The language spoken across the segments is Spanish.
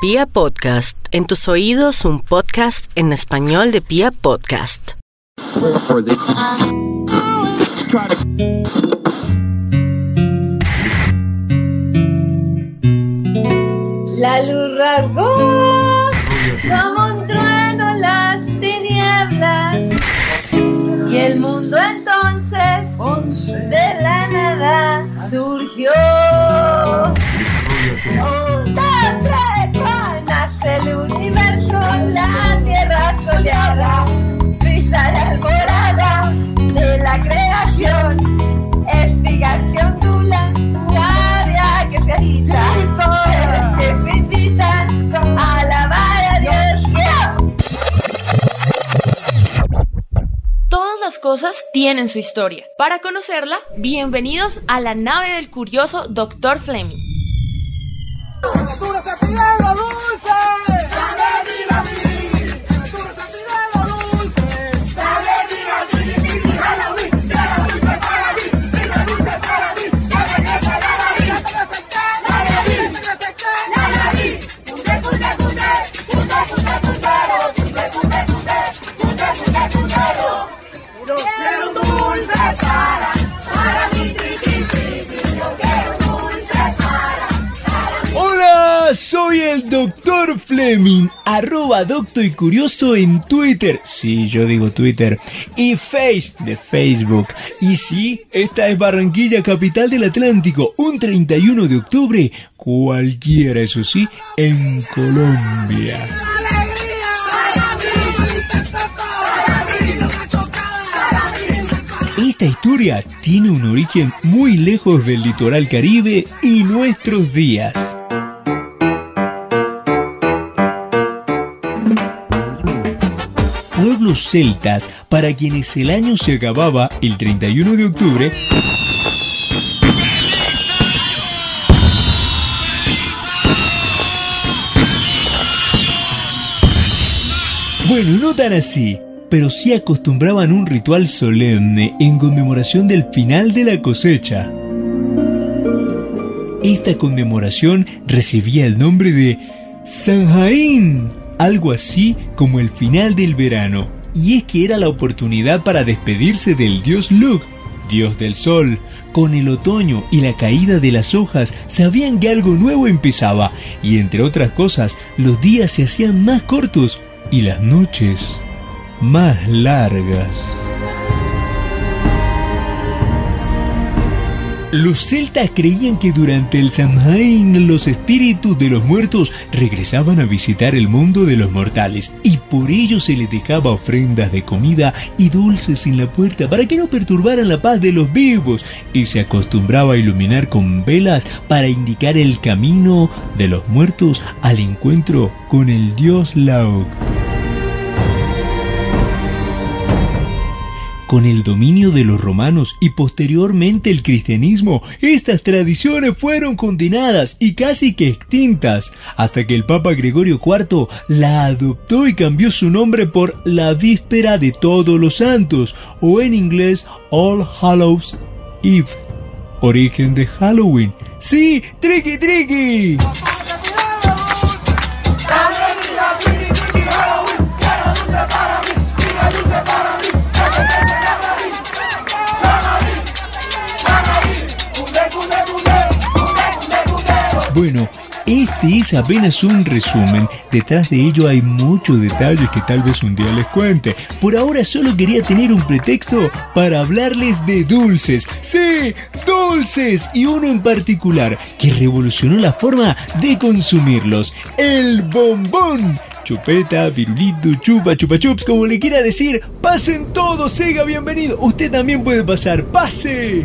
Pia Podcast, en tus oídos un podcast en español de Pia Podcast. La luz rasgó como un trueno las tinieblas y el mundo entonces de la nada surgió. Las cosas tienen su historia. Para conocerla, bienvenidos a la nave del curioso Dr. Fleming. Hola, soy el Doctor Fleming, arroba docto y curioso en Twitter, sí, yo digo Twitter, y Face de Facebook. Y sí, esta es Barranquilla, capital del Atlántico, un 31 de octubre, cualquiera, eso sí, en Colombia. Esta historia tiene un origen muy lejos del litoral caribe y nuestros días. Pueblos celtas para quienes el año se acababa el 31 de octubre Bueno, no tan así, pero sí acostumbraban un ritual solemne en conmemoración del final de la cosecha. Esta conmemoración recibía el nombre de San Jaín, algo así como el final del verano, y es que era la oportunidad para despedirse del dios Lug, dios del sol. Con el otoño y la caída de las hojas sabían que algo nuevo empezaba, y entre otras cosas, los días se hacían más cortos y las noches más largas. Los celtas creían que durante el Samhain los espíritus de los muertos regresaban a visitar el mundo de los mortales y por ello se les dejaba ofrendas de comida y dulces en la puerta para que no perturbaran la paz de los vivos y se acostumbraba a iluminar con velas para indicar el camino de los muertos al encuentro con el dios Laog. Con el dominio de los romanos y posteriormente el cristianismo, estas tradiciones fueron condenadas y casi que extintas, hasta que el Papa Gregorio IV la adoptó y cambió su nombre por la Víspera de Todos los Santos, o en inglés All Hallows Eve, origen de Halloween. ¡Sí! ¡Triqui, triqui! Bueno, este es apenas un resumen. Detrás de ello hay muchos detalles que tal vez un día les cuente. Por ahora solo quería tener un pretexto para hablarles de dulces. Sí, dulces. Y uno en particular que revolucionó la forma de consumirlos. El bombón. Chupeta, virulito, chupa, chupa chups, como le quiera decir. Pasen todos, Sega, bienvenido. Usted también puede pasar. ¡Pase!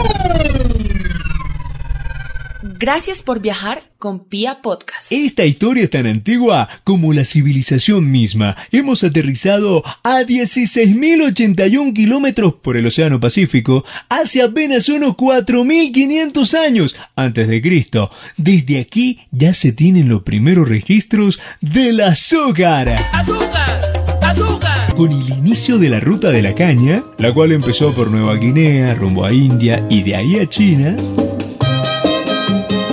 Gracias por viajar con Pia Podcast. Esta historia es tan antigua como la civilización misma. Hemos aterrizado a 16.081 kilómetros por el Océano Pacífico hace apenas unos 4.500 años antes de Cristo. Desde aquí ya se tienen los primeros registros del azúcar. ¡Azúcar! ¡Azúcar! Con el inicio de la ruta de la caña, la cual empezó por Nueva Guinea, rumbo a India y de ahí a China,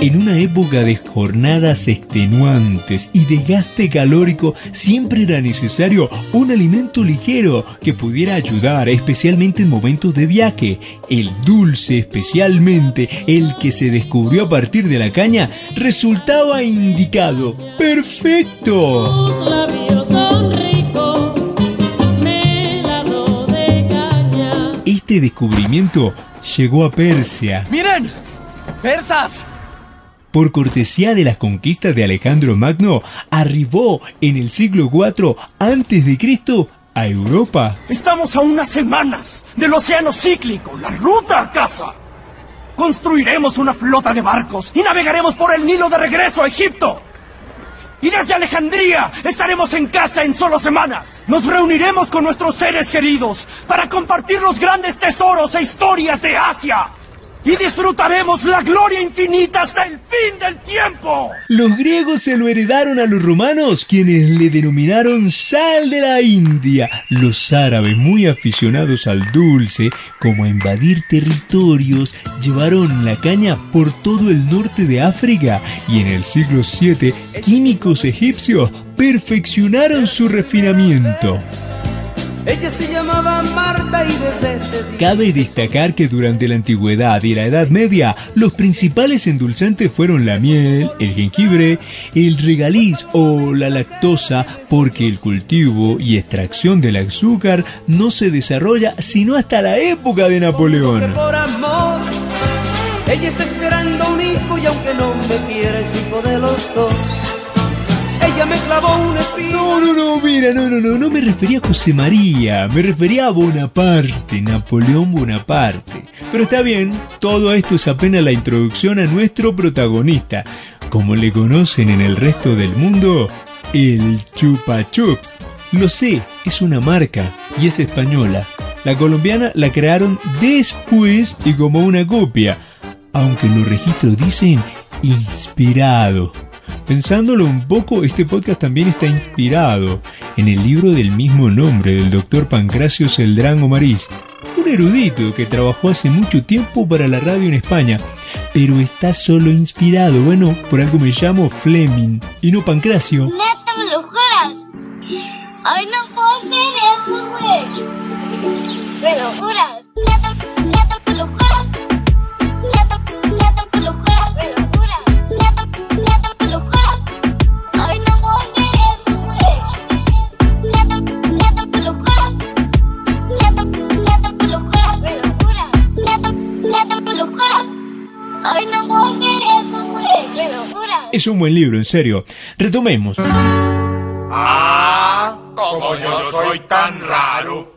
en una época de jornadas extenuantes y de gaste calórico, siempre era necesario un alimento ligero que pudiera ayudar, especialmente en momentos de viaje. El dulce, especialmente el que se descubrió a partir de la caña, resultaba indicado. ¡Perfecto! Tus labios son ricos, melado de caña. Este descubrimiento llegó a Persia. ¡Miren! ¡Persas! Por cortesía de las conquistas de Alejandro Magno, arribó en el siglo IV Cristo a Europa. Estamos a unas semanas del océano cíclico, la ruta a casa. Construiremos una flota de barcos y navegaremos por el Nilo de regreso a Egipto. Y desde Alejandría estaremos en casa en solo semanas. Nos reuniremos con nuestros seres queridos para compartir los grandes tesoros e historias de Asia. Y disfrutaremos la gloria infinita hasta el fin del tiempo. Los griegos se lo heredaron a los romanos, quienes le denominaron sal de la India. Los árabes, muy aficionados al dulce, como a invadir territorios, llevaron la caña por todo el norte de África y en el siglo VII, químicos egipcios perfeccionaron su refinamiento. Ella se llamaba Marta y desde ese día... Cabe destacar que durante la antigüedad y la Edad Media, los principales endulzantes fueron la miel, el jengibre, el regaliz o la lactosa, porque el cultivo y extracción del azúcar no se desarrolla sino hasta la época de Napoleón. por amor Ella está esperando un hijo y aunque no me quiera es hijo de los dos Me clavó No, no, no, mira, no, no, no, no me refería a José María, me refería a Bonaparte, Napoleón Bonaparte. Pero está bien, todo esto es apenas la introducción a nuestro protagonista, como le conocen en el resto del mundo, el Chupa Chups. Lo sé, es una marca y es española. La colombiana la crearon después y como una copia, aunque los registros dicen inspirado. Pensándolo un poco, este podcast también está inspirado en el libro del mismo nombre del doctor Pancracio Celdrán Omariz, un erudito que trabajó hace mucho tiempo para la radio en España, pero está solo inspirado, bueno, por algo me llamo Fleming y no Pancracio. Neta, me lo juras. Ay, no puedo creer eso, güey. Me lo juras. Un buen libro, en serio. Retomemos. Ah, como yo soy tan raro.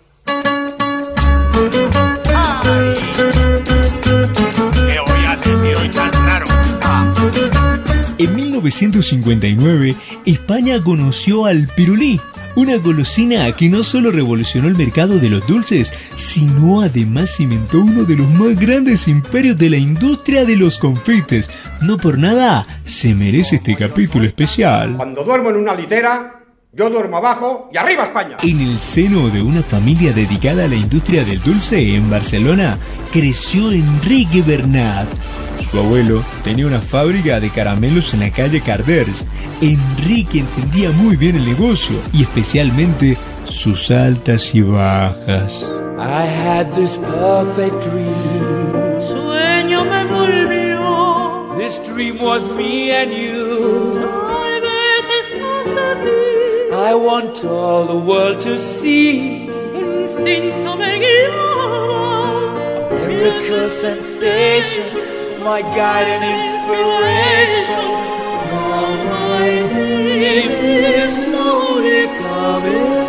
¿Qué voy a hacer si soy tan raro? Ah, En 1959, España conoció al pirulí, una golosina que no solo revolucionó el mercado de los dulces, sino además cimentó uno de los más grandes imperios de la industria de los confites. No por nada se merece este capítulo especial. Cuando duermo en una litera, yo duermo abajo y arriba España. En el seno de una familia dedicada a la industria del dulce en Barcelona, creció Enrique Bernat. Su abuelo tenía una fábrica de caramelos en la calle Carders. Enrique entendía muy bien el negocio y especialmente sus altas y bajas. I had this perfect dream Sueño me volvió. This dream was me and you Tal vez estás aquí. I want all the world to see. Me guiaba. Miracle sensation My guide and inspiration. Now my dream is slowly coming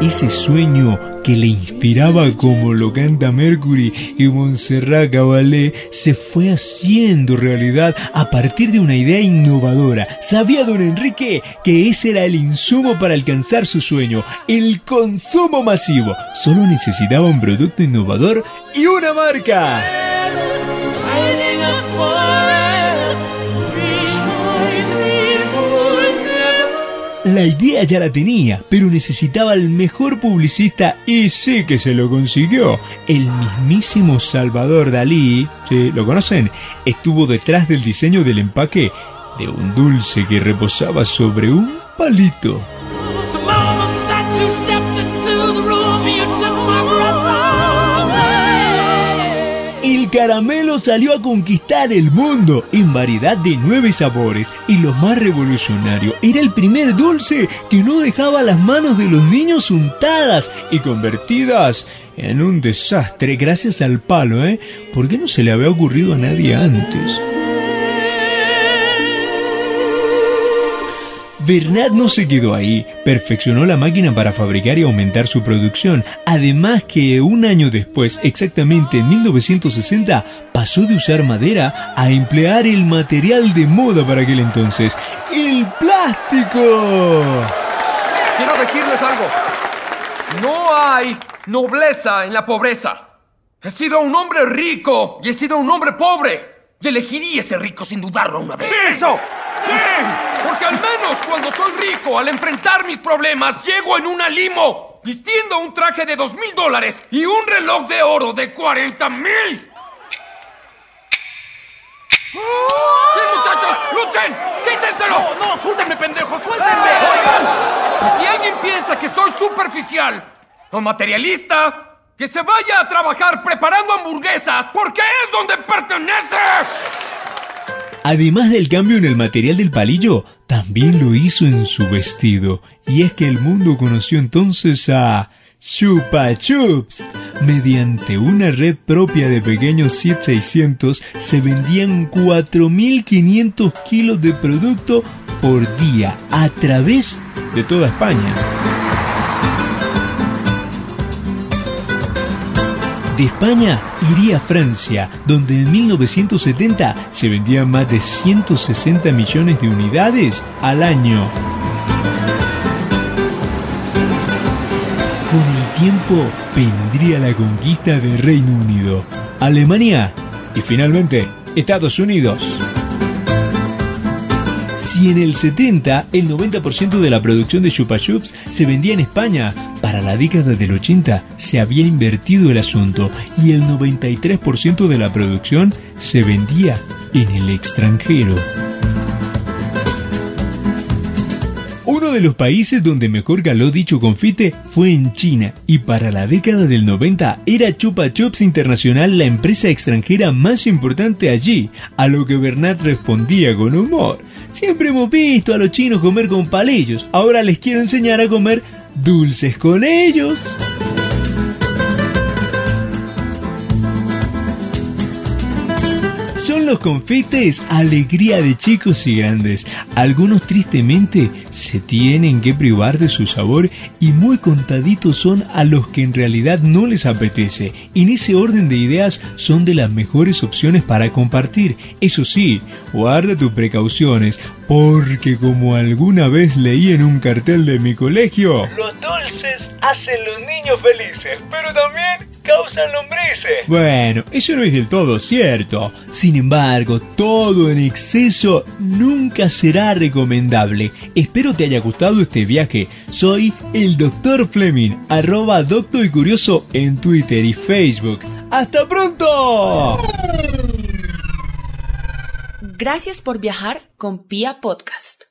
Ese sueño que le inspiraba como lo canta Mercury y Montserrat Caballé se fue haciendo realidad a partir de una idea innovadora. Sabía don Enrique que ese era el insumo para alcanzar su sueño, el consumo masivo. Solo necesitaba un producto innovador y una marca. La idea ya la tenía, pero necesitaba el mejor publicista y sí que se lo consiguió. El mismísimo Salvador Dalí, ¿sí? ¿lo conocen? Estuvo detrás del diseño del empaque de un dulce que reposaba sobre un palito. Caramelo salió a conquistar el mundo en variedad de nueve sabores y lo más revolucionario era el primer dulce que no dejaba las manos de los niños untadas y convertidas en un desastre gracias al palo, ¿eh? ¿Por qué no se le había ocurrido a nadie antes? Bernat no se quedó ahí, perfeccionó la máquina para fabricar y aumentar su producción, además que un año después, exactamente en 1960, pasó de usar madera a emplear el material de moda para aquel entonces, el plástico. Quiero decirles algo, no hay nobleza en la pobreza. He sido un hombre rico y he sido un hombre pobre. Y elegiría ser rico sin dudarlo una vez. ¡Eso! ¡Sí! Porque al menos cuando soy rico, al enfrentar mis problemas, llego en una limo, vistiendo un traje de dos mil dólares y un reloj de oro de 40 mil. ¡Sí, muchachos! ¡Luchen! ¡Quítenselo! ¡No, no! ¡Suéltenme, pendejo! ¡Suéltenme! Oigan, y si alguien piensa que soy superficial o materialista, que se vaya a trabajar preparando hamburguesas, porque es donde pertenece. Además del cambio en el material del palillo, también lo hizo en su vestido. Y es que el mundo conoció entonces a Chupa Chups. Mediante una red propia de pequeños 7600 se vendían 4.500 kilos de producto por día a través de toda España. De España iría a Francia, donde en 1970 se vendían más de 160 millones de unidades al año. Con el tiempo vendría la conquista del Reino Unido, Alemania y finalmente Estados Unidos. Si en el 70 el 90% de la producción de Chupa Chups se vendía en España, para la década del 80 se había invertido el asunto y el 93% de la producción se vendía en el extranjero. Uno de los países donde mejor caló dicho confite fue en China y para la década del 90 era Chupa Chups Internacional la empresa extranjera más importante allí, a lo que Bernat respondía con humor. Siempre hemos visto a los chinos comer con palillos, ahora les quiero enseñar a comer dulces con ellos. Son los confites alegría de chicos y grandes. Algunos tristemente se tienen que privar de su sabor y muy contaditos son a los que en realidad no les apetece. En ese orden de ideas son de las mejores opciones para compartir. Eso sí, guarda tus precauciones porque como alguna vez leí en un cartel de mi colegio, Los dulces hacen los niños felices, pero también causan lombrices. Bueno, eso no es del todo cierto. Sin embargo, todo en exceso nunca será recomendable. Espero te haya gustado este viaje. Soy el Dr. Fleming, arroba docto y curioso en Twitter y Facebook. ¡Hasta pronto! Gracias por viajar con Pia Podcast.